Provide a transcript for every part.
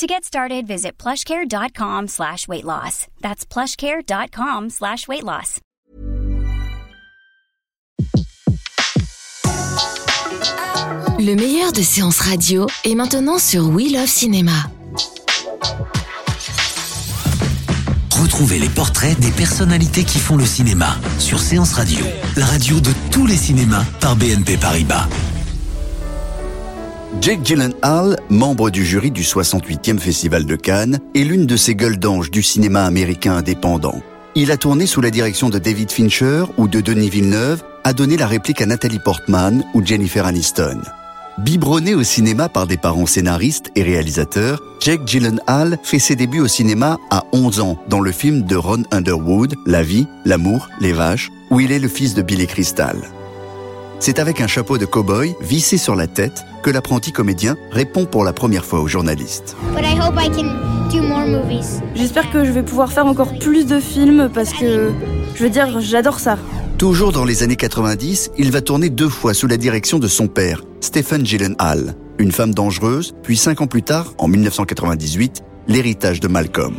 To get started, visit plushcare.com slash weight loss. That's plushcare.com slash weight loss. Le meilleur de séances radio est maintenant sur We Love Cinéma. Retrouvez les portraits des personnalités qui font le cinéma sur Séance Radio, la radio de tous les cinémas par BNP Paribas. Jake Gyllenhaal, membre du jury du 68e Festival de Cannes, est l'une de ces gueules d'ange du cinéma américain indépendant. Il a tourné sous la direction de David Fincher ou de Denis Villeneuve, a donné la réplique à Nathalie Portman ou Jennifer Aniston. Biberonné au cinéma par des parents scénaristes et réalisateurs, Jake Gyllenhaal fait ses débuts au cinéma à 11 ans dans le film de Ron Underwood, La vie, l'amour, les vaches, où il est le fils de Billy Crystal. C'est avec un chapeau de cow-boy vissé sur la tête que l'apprenti comédien répond pour la première fois aux journalistes. J'espère que je vais pouvoir faire encore plus de films parce que, je veux dire, j'adore ça. Toujours dans les années 90, il va tourner deux fois sous la direction de son père, Stephen Gyllenhaal, une femme dangereuse, puis cinq ans plus tard, en 1998, l'héritage de Malcolm.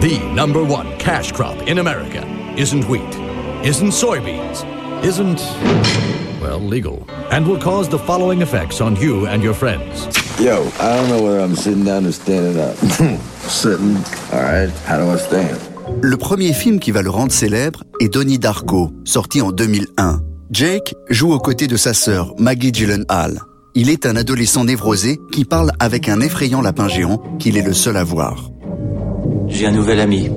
The number one cash crop in America isn't wheat, isn't soybeans, isn't, well, legal, and will cause the following effects on you and your friends. Yo, I don't know whether I'm sitting down or standing up. sitting. All right. How do I stand? Le premier film qui va le rendre célèbre est Donnie Darko, sorti en 2001. Jake joue aux côtés de sa sœur, Maggie Gyllenhaal. Il est un adolescent névrosé qui parle avec un effrayant lapin géant qu'il est le seul à voir. J'ai un nouvel ami.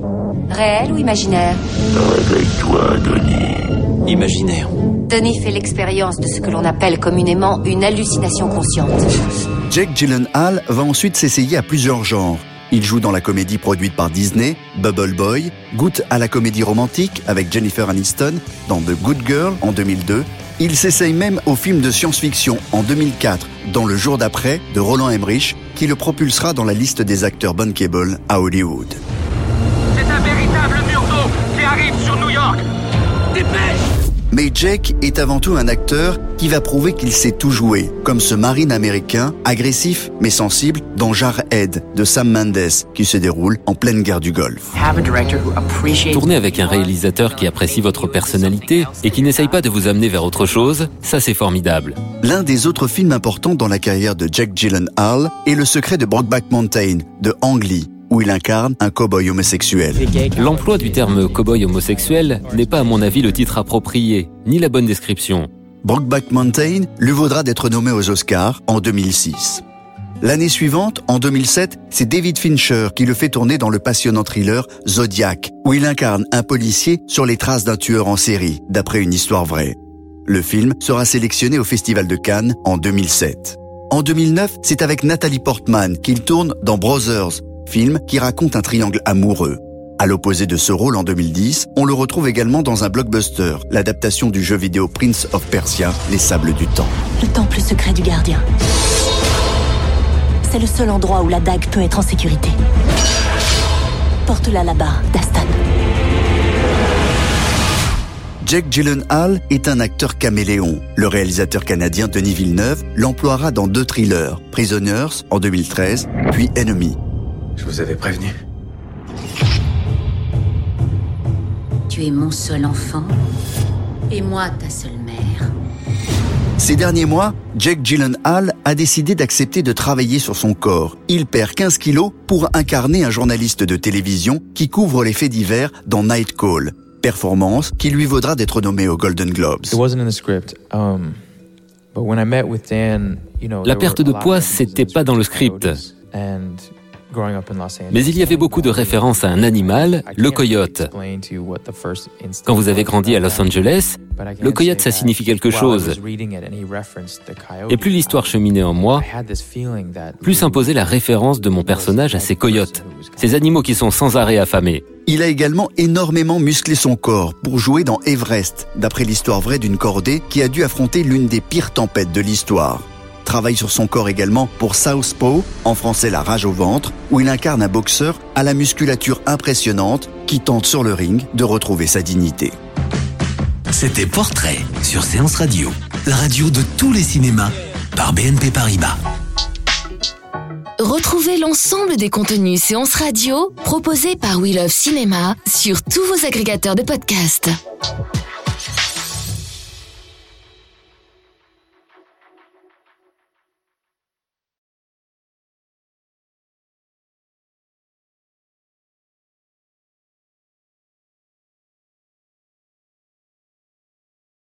Réel ou imaginaire? Réveille-toi, Denis. Imaginaire. Denis fait l'expérience de ce que l'on appelle communément une hallucination consciente. Jake Gyllenhaal va ensuite s'essayer à plusieurs genres. Il joue dans la comédie produite par Disney, Bubble Boy, goûte à la comédie romantique avec Jennifer Aniston dans The Good Girl en 2002. Il s'essaye même au film de science-fiction en 2004 dans Le jour d'après de Roland Emmerich qui le propulsera dans la liste des acteurs bankable à Hollywood. C'est un véritable mur d'eau qui arrive sur New York. Dépêche mais Jake est avant tout un acteur qui va prouver qu'il sait tout jouer, comme ce marine américain, agressif mais sensible, dans Jarhead de Sam Mendes, qui se déroule en pleine guerre du Golfe. Tourner avec un réalisateur qui apprécie votre personnalité et qui n'essaye pas de vous amener vers autre chose, ça c'est formidable. L'un des autres films importants dans la carrière de Jake Gyllenhaal est Le secret de Brokeback Mountain de Ang Lee, où il incarne un cow-boy homosexuel. L'emploi du terme cow-boy homosexuel n'est pas à mon avis le titre approprié, ni la bonne description. Brokeback Mountain lui vaudra d'être nommé aux Oscars en 2006. L'année suivante, en 2007, c'est David Fincher qui le fait tourner dans le passionnant thriller Zodiac, où il incarne un policier sur les traces d'un tueur en série, d'après une histoire vraie. Le film sera sélectionné au Festival de Cannes en 2007. En 2009, c'est avec Nathalie Portman qu'il tourne dans Brothers, film qui raconte un triangle amoureux. À l'opposé de ce rôle en 2010, on le retrouve également dans un blockbuster, l'adaptation du jeu vidéo Prince of Persia, Les Sables du Temps. Le temple secret du gardien. C'est le seul endroit où la dague peut être en sécurité. Porte-la là-bas, Dastan. Jack Gyllenhaal est un acteur caméléon. Le réalisateur canadien Denis Villeneuve l'emploiera dans deux thrillers, Prisoners en 2013, puis Enemy je vous avais prévenu. Tu es mon seul enfant et moi ta seule mère. Ces derniers mois, Jack Gyllenhaal a décidé d'accepter de travailler sur son corps. Il perd 15 kilos pour incarner un journaliste de télévision qui couvre les faits divers dans Night Call, performance qui lui vaudra d'être nommé aux Golden Globes. La perte de poids, c'était pas dans le script. Mais il y avait beaucoup de références à un animal, le coyote. Quand vous avez grandi à Los Angeles, le coyote, ça signifie quelque chose. Et plus l'histoire cheminait en moi, plus s'imposait la référence de mon personnage à ces coyotes, ces animaux qui sont sans arrêt affamés. Il a également énormément musclé son corps pour jouer dans Everest, d'après l'histoire vraie d'une cordée qui a dû affronter l'une des pires tempêtes de l'histoire. Travaille sur son corps également pour Southpaw, en français la rage au ventre, où il incarne un boxeur à la musculature impressionnante qui tente sur le ring de retrouver sa dignité. C'était Portrait sur Séance Radio, la radio de tous les cinémas par BNP Paribas. Retrouvez l'ensemble des contenus séances radio proposés par We Love Cinéma sur tous vos agrégateurs de podcasts.